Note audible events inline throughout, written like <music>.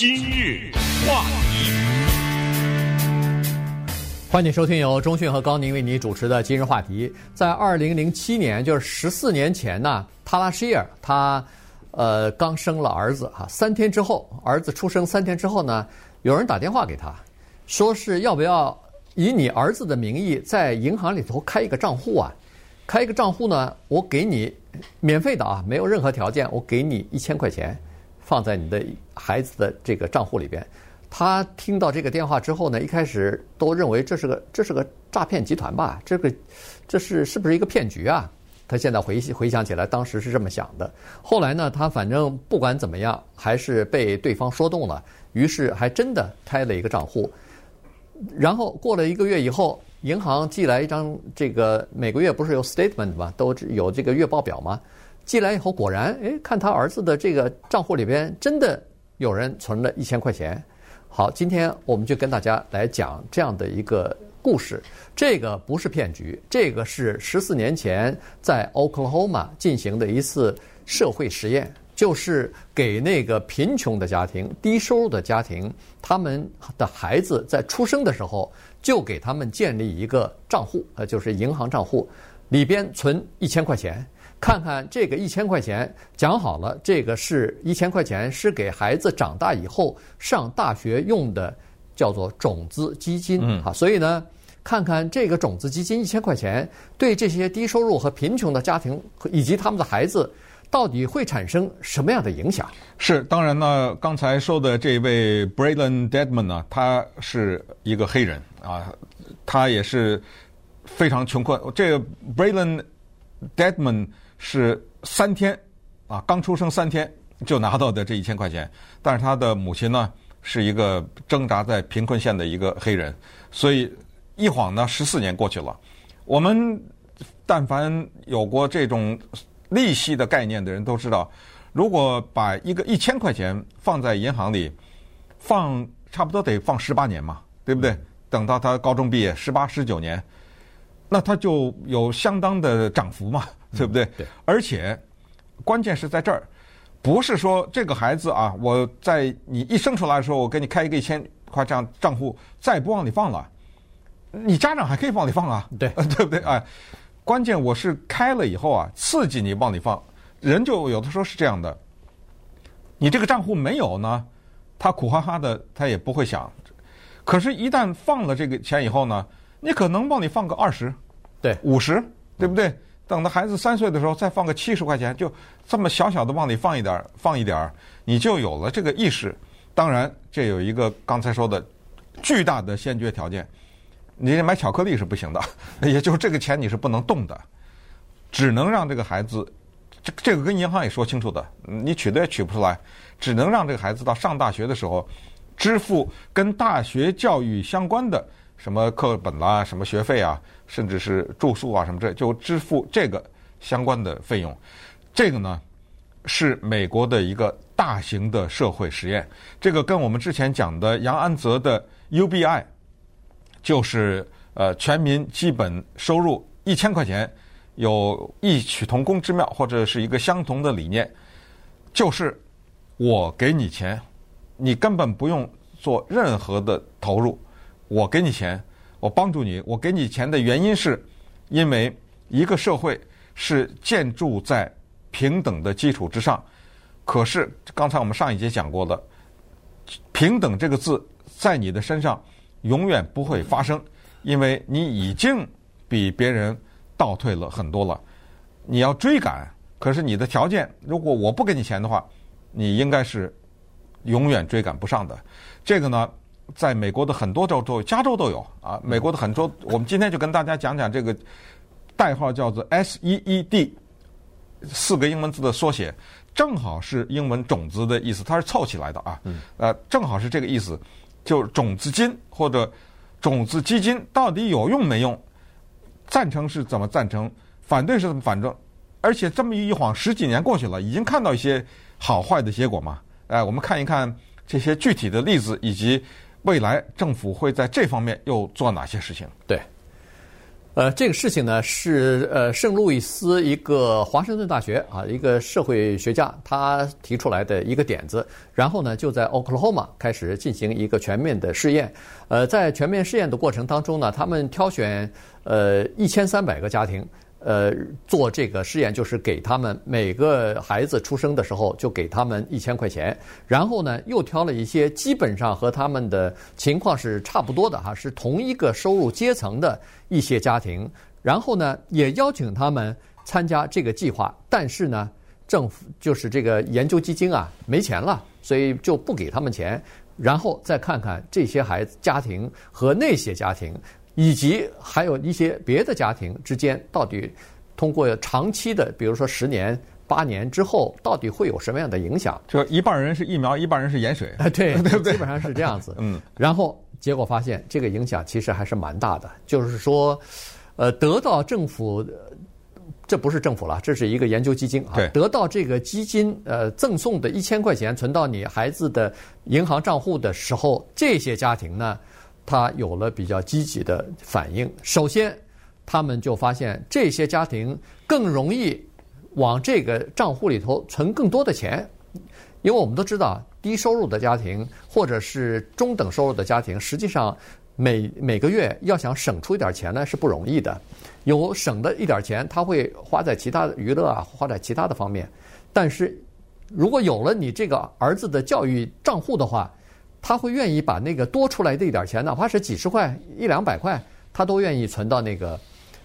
今日话题，欢迎收听由中讯和高宁为你主持的今日话题。在二零零七年，就是十四年前呢，塔拉希尔他呃刚生了儿子哈，三天之后，儿子出生三天之后呢，有人打电话给他，说是要不要以你儿子的名义在银行里头开一个账户啊？开一个账户呢，我给你免费的啊，没有任何条件，我给你一千块钱。放在你的孩子的这个账户里边，他听到这个电话之后呢，一开始都认为这是个这是个诈骗集团吧？这个这是是不是一个骗局啊？他现在回回想起来，当时是这么想的。后来呢，他反正不管怎么样，还是被对方说动了，于是还真的开了一个账户。然后过了一个月以后，银行寄来一张这个每个月不是有 statement 吗？都有这个月报表吗？寄来以后，果然，哎，看他儿子的这个账户里边真的有人存了一千块钱。好，今天我们就跟大家来讲这样的一个故事。这个不是骗局，这个是十四年前在 Oklahoma 进行的一次社会实验，就是给那个贫穷的家庭、低收入的家庭，他们的孩子在出生的时候就给他们建立一个账户，呃，就是银行账户，里边存一千块钱。看看这个一千块钱，讲好了，这个是一千块钱，是给孩子长大以后上大学用的，叫做种子基金啊。嗯、所以呢，看看这个种子基金一千块钱，对这些低收入和贫穷的家庭以及他们的孩子，到底会产生什么样的影响？是，当然呢，刚才说的这位 Braylon Deadman 呢，他是一个黑人啊，他也是非常穷困。这个 Braylon Dedman。是三天，啊，刚出生三天就拿到的这一千块钱，但是他的母亲呢是一个挣扎在贫困线的一个黑人，所以一晃呢十四年过去了。我们但凡有过这种利息的概念的人都知道，如果把一个一千块钱放在银行里，放差不多得放十八年嘛，对不对？等到他高中毕业，十八十九年，那他就有相当的涨幅嘛。对不对？对，而且关键是在这儿，不是说这个孩子啊，我在你一生出来的时候，我给你开一个一千块这样账户，再也不往里放了，你家长还可以往里放啊，对，<laughs> 对不对？啊，关键我是开了以后啊，刺激你往里放，人就有的时候是这样的，你这个账户没有呢，他苦哈哈的，他也不会想，可是，一旦放了这个钱以后呢，你可能往里放个二十，对，五十，对不对？等到孩子三岁的时候，再放个七十块钱，就这么小小的往里放一点儿，放一点儿，你就有了这个意识。当然，这有一个刚才说的巨大的先决条件，你买巧克力是不行的，<laughs> 也就是这个钱你是不能动的，只能让这个孩子，这这个跟银行也说清楚的，你取的也取不出来，只能让这个孩子到上大学的时候，支付跟大学教育相关的。什么课本啦，什么学费啊，甚至是住宿啊，什么这就支付这个相关的费用。这个呢是美国的一个大型的社会实验。这个跟我们之前讲的杨安泽的 UBI，就是呃全民基本收入一千块钱，有异曲同工之妙，或者是一个相同的理念，就是我给你钱，你根本不用做任何的投入。我给你钱，我帮助你。我给你钱的原因是，因为一个社会是建筑在平等的基础之上。可是刚才我们上一节讲过的，平等这个字在你的身上永远不会发生，因为你已经比别人倒退了很多了。你要追赶，可是你的条件，如果我不给你钱的话，你应该是永远追赶不上的。这个呢？在美国的很多州都有，加州都有啊。美国的很多，我们今天就跟大家讲讲这个代号叫做 SEED，四个英文字的缩写，正好是英文种子的意思，它是凑起来的啊。呃，正好是这个意思，就是种子金或者种子基金到底有用没用？赞成是怎么赞成？反对是怎么反正？而且这么一晃十几年过去了，已经看到一些好坏的结果嘛。哎，我们看一看这些具体的例子以及。未来政府会在这方面又做哪些事情？对，呃，这个事情呢是呃圣路易斯一个华盛顿大学啊一个社会学家他提出来的一个点子，然后呢就在 Oklahoma 开始进行一个全面的试验。呃，在全面试验的过程当中呢，他们挑选呃一千三百个家庭。呃，做这个试验就是给他们每个孩子出生的时候就给他们一千块钱，然后呢又挑了一些基本上和他们的情况是差不多的哈，是同一个收入阶层的一些家庭，然后呢也邀请他们参加这个计划，但是呢政府就是这个研究基金啊没钱了，所以就不给他们钱，然后再看看这些孩子家庭和那些家庭。以及还有一些别的家庭之间，到底通过长期的，比如说十年、八年之后，到底会有什么样的影响？就一半人是疫苗，一半人是盐水，<laughs> 对 <laughs> 对不对？基本上是这样子。<laughs> 嗯。然后结果发现，这个影响其实还是蛮大的。就是说，呃，得到政府，这不是政府了，这是一个研究基金啊。得到这个基金呃赠送的一千块钱存到你孩子的银行账户的时候，这些家庭呢？他有了比较积极的反应。首先，他们就发现这些家庭更容易往这个账户里头存更多的钱，因为我们都知道，低收入的家庭或者是中等收入的家庭，实际上每每个月要想省出一点钱呢是不容易的。有省的一点钱，他会花在其他娱乐啊，花在其他的方面。但是，如果有了你这个儿子的教育账户的话，他会愿意把那个多出来的一点钱，哪怕是几十块、一两百块，他都愿意存到那个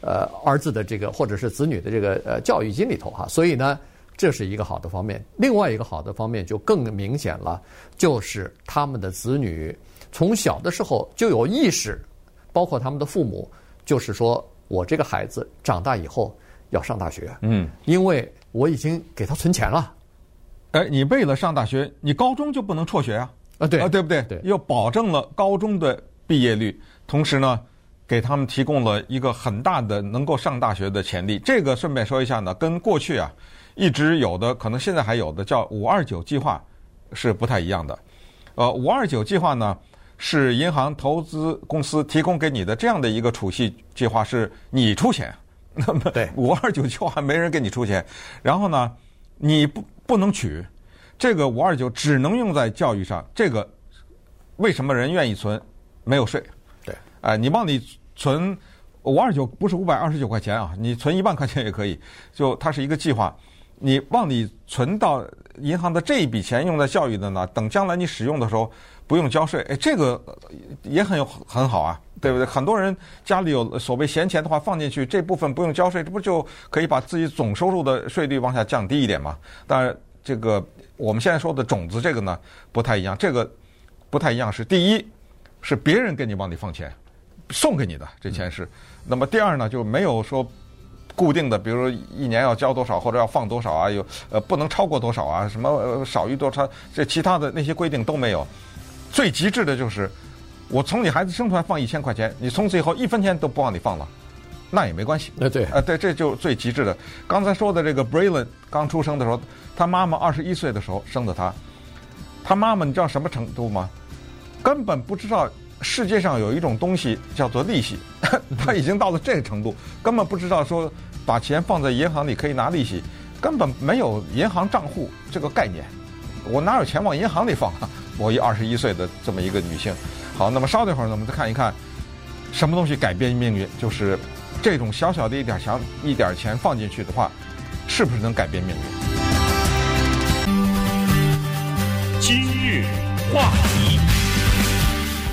呃儿子的这个或者是子女的这个呃教育金里头哈。所以呢，这是一个好的方面。另外一个好的方面就更明显了，就是他们的子女从小的时候就有意识，包括他们的父母，就是说我这个孩子长大以后要上大学，嗯，因为我已经给他存钱了。哎，你为了上大学，你高中就不能辍学啊？啊，对啊，对不对？对，又保证了高中的毕业率，同时呢，给他们提供了一个很大的能够上大学的潜力。这个顺便说一下呢，跟过去啊一直有的，可能现在还有的叫“五二九计划”是不太一样的。呃，“五二九计划”呢是银行投资公司提供给你的这样的一个储蓄计划，是你出钱。<laughs> 那么，对“五二九计划”没人给你出钱，然后呢，你不不能取。这个五二九只能用在教育上，这个为什么人愿意存？没有税。对，哎，你往里存五二九不是五百二十九块钱啊，你存一万块钱也可以。就它是一个计划，你往里存到银行的这一笔钱用在教育的呢，等将来你使用的时候不用交税。哎，这个也很有很好啊，对不对？很多人家里有所谓闲钱的话放进去，这部分不用交税，这不就可以把自己总收入的税率往下降低一点吗？当然，这个。我们现在说的种子这个呢，不太一样。这个不太一样是第一，是别人给你往里放钱，送给你的这钱是。那么第二呢，就没有说固定的，比如说一年要交多少或者要放多少啊，有呃不能超过多少啊，什么呃少于多少，这其他的那些规定都没有。最极致的就是，我从你孩子生出来放一千块钱，你从此以后一分钱都不往里放了。那也没关系，呃对，呃对，这就最极致的。刚才说的这个 Braylon 刚出生的时候，他妈妈二十一岁的时候生的他，他妈妈你知道什么程度吗？根本不知道世界上有一种东西叫做利息，<laughs> 他已经到了这个程度，根本不知道说把钱放在银行里可以拿利息，根本没有银行账户这个概念。我哪有钱往银行里放啊？我一二十一岁的这么一个女性。好，那么稍等一会儿呢，我们再看一看什么东西改变命运，就是。这种小小的一点小，一点钱放进去的话，是不是能改变命运？今日话题，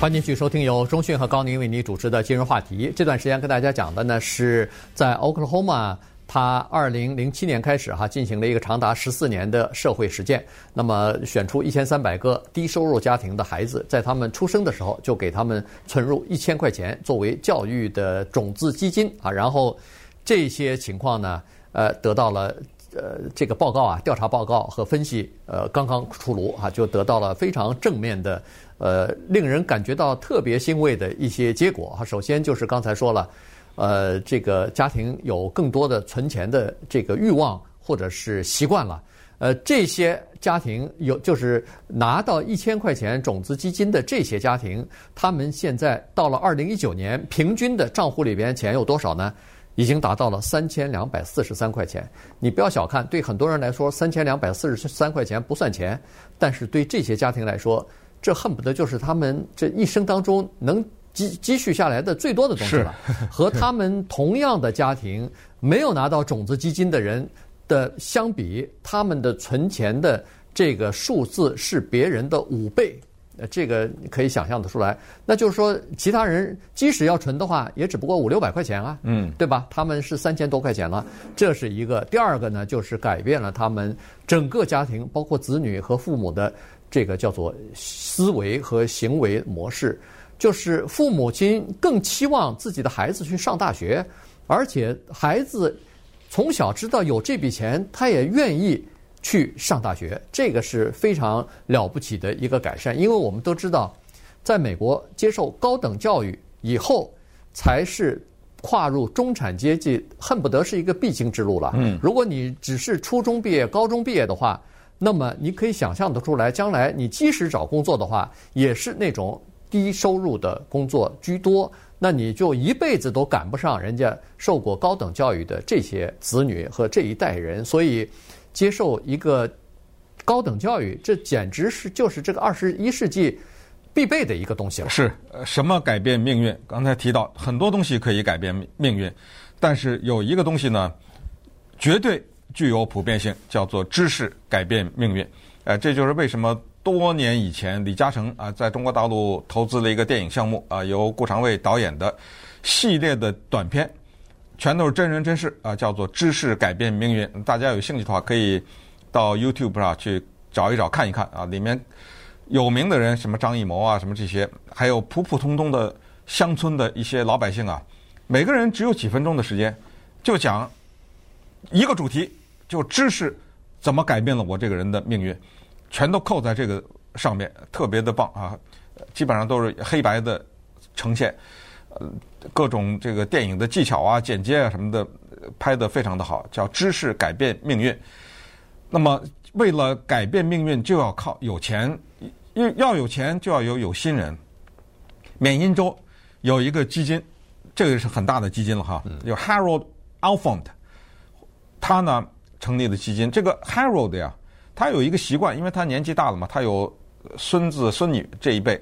欢迎继续收听由中讯和高宁为您主持的今日话题。这段时间跟大家讲的呢，是在 Oklahoma。他二零零七年开始哈进行了一个长达十四年的社会实践，那么选出一千三百个低收入家庭的孩子，在他们出生的时候就给他们存入一千块钱作为教育的种子基金啊，然后这些情况呢，呃，得到了呃这个报告啊调查报告和分析呃刚刚出炉啊，就得到了非常正面的呃令人感觉到特别欣慰的一些结果啊。首先就是刚才说了。呃，这个家庭有更多的存钱的这个欲望或者是习惯了。呃，这些家庭有就是拿到一千块钱种子基金的这些家庭，他们现在到了二零一九年，平均的账户里边钱有多少呢？已经达到了三千两百四十三块钱。你不要小看，对很多人来说，三千两百四十三块钱不算钱，但是对这些家庭来说，这恨不得就是他们这一生当中能积积蓄下来的最多的东西了。和他们同样的家庭没有拿到种子基金的人的相比，他们的存钱的这个数字是别人的五倍。呃，这个可以想象得出来。那就是说，其他人即使要存的话，也只不过五六百块钱啊，嗯，对吧？他们是三千多块钱了，这是一个。第二个呢，就是改变了他们整个家庭，包括子女和父母的这个叫做思维和行为模式，就是父母亲更期望自己的孩子去上大学，而且孩子从小知道有这笔钱，他也愿意。去上大学，这个是非常了不起的一个改善，因为我们都知道，在美国接受高等教育以后，才是跨入中产阶级，恨不得是一个必经之路了。嗯，如果你只是初中毕业、高中毕业的话，那么你可以想象得出来，将来你即使找工作的话，也是那种低收入的工作居多，那你就一辈子都赶不上人家受过高等教育的这些子女和这一代人，所以。接受一个高等教育，这简直是就是这个二十一世纪必备的一个东西了。是，什么改变命运？刚才提到很多东西可以改变命运，但是有一个东西呢，绝对具有普遍性，叫做知识改变命运。呃，这就是为什么多年以前李嘉诚啊在中国大陆投资了一个电影项目啊，由顾长卫导演的系列的短片。全都是真人真事啊，叫做“知识改变命运”。大家有兴趣的话，可以到 YouTube 上去找一找看一看啊。里面有名的人，什么张艺谋啊，什么这些，还有普普通通的乡村的一些老百姓啊，每个人只有几分钟的时间，就讲一个主题，就知识怎么改变了我这个人的命运，全都扣在这个上面，特别的棒啊！基本上都是黑白的呈现。呃，各种这个电影的技巧啊、剪接啊什么的，拍得非常的好，叫知识改变命运。那么，为了改变命运，就要靠有钱，要要有钱，就要有有心人。缅因州有一个基金，这个是很大的基金了哈，有 Harold Alfond，他呢成立的基金。这个 Harold 呀，他有一个习惯，因为他年纪大了嘛，他有孙子孙女这一辈，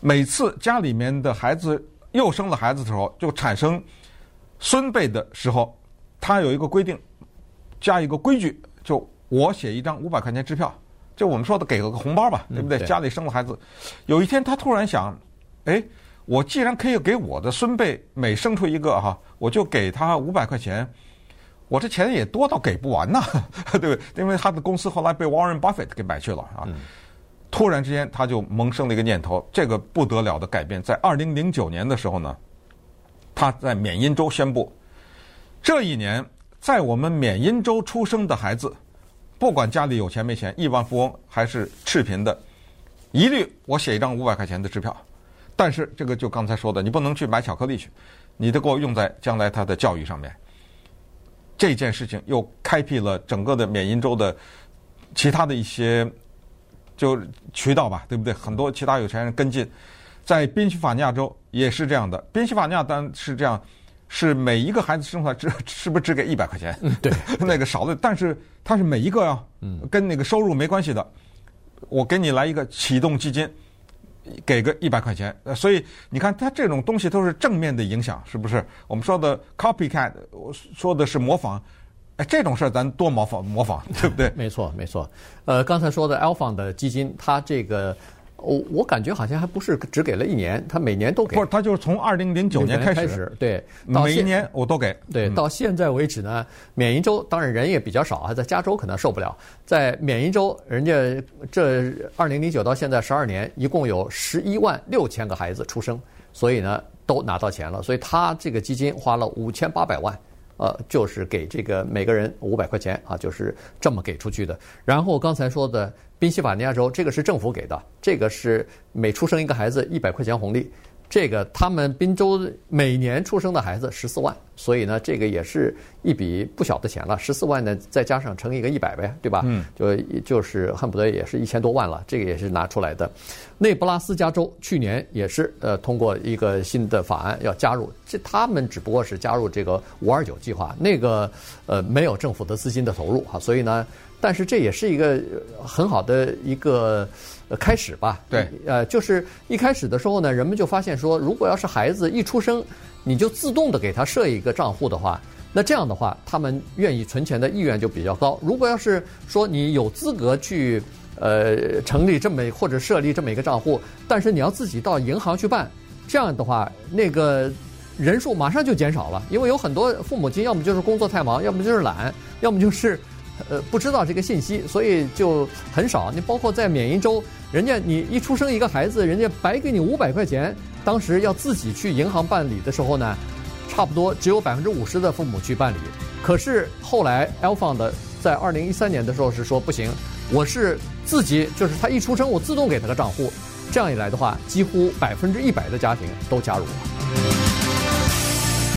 每次家里面的孩子。又生了孩子的时候，就产生孙辈的时候，他有一个规定，加一个规矩，就我写一张五百块钱支票，就我们说的给个红包吧，对不对？家里生了孩子，有一天他突然想，哎，我既然可以给我的孙辈每生出一个哈，我就给他五百块钱，我这钱也多到给不完呐，<laughs> 对不对？因为他的公司后来被 Warren Buffett 给买去了啊。突然之间，他就萌生了一个念头，这个不得了的改变，在二零零九年的时候呢，他在缅因州宣布，这一年在我们缅因州出生的孩子，不管家里有钱没钱，亿万富翁还是赤贫的，一律我写一张五百块钱的支票。但是这个就刚才说的，你不能去买巧克力去，你得给我用在将来他的教育上面。这件事情又开辟了整个的缅因州的其他的一些。就渠道吧，对不对？很多其他有钱人跟进，在宾夕法尼亚州也是这样的。宾夕法尼亚当然是这样，是每一个孩子生出来只是不是只给一百块钱？对，那个少的，但是它是每一个呀，跟那个收入没关系的。我给你来一个启动基金，给个一百块钱。呃所以你看，它这种东西都是正面的影响，是不是？我们说的 copycat，我说的是模仿。哎，这种事儿咱多模仿模仿，对不对？<laughs> 没错，没错。呃，刚才说的 Alpham 的基金，它这个，我我感觉好像还不是只给了一年，他每年都给。不是，他就是从二零零九年开始，对，每一年我都给。对，到现在为止呢，缅因州当然人也比较少啊，在加州可能受不了，在缅因州，人家这二零零九到现在十二年，一共有十一万六千个孩子出生，所以呢都拿到钱了，所以他这个基金花了五千八百万。呃，就是给这个每个人五百块钱啊，就是这么给出去的。然后刚才说的宾夕法尼亚州，这个是政府给的，这个是每出生一个孩子一百块钱红利，这个他们宾州每年出生的孩子十四万，所以呢，这个也是一笔不小的钱了。十四万呢，再加上乘以一个一百呗，对吧？嗯，就就是恨不得也是一千多万了。这个也是拿出来的。内布拉斯加州去年也是呃通过一个新的法案要加入，这他们只不过是加入这个五二九计划，那个呃没有政府的资金的投入哈，所以呢。但是这也是一个很好的一个开始吧？对，呃，就是一开始的时候呢，人们就发现说，如果要是孩子一出生，你就自动的给他设一个账户的话，那这样的话，他们愿意存钱的意愿就比较高。如果要是说你有资格去呃成立这么或者设立这么一个账户，但是你要自己到银行去办，这样的话，那个人数马上就减少了，因为有很多父母亲要么就是工作太忙，要么就是懒，要么就是。呃，不知道这个信息，所以就很少。你包括在缅因州，人家你一出生一个孩子，人家白给你五百块钱。当时要自己去银行办理的时候呢，差不多只有百分之五十的父母去办理。可是后来 Alfond 在二零一三年的时候是说不行，我是自己，就是他一出生我自动给他个账户。这样一来的话，几乎百分之一百的家庭都加入了。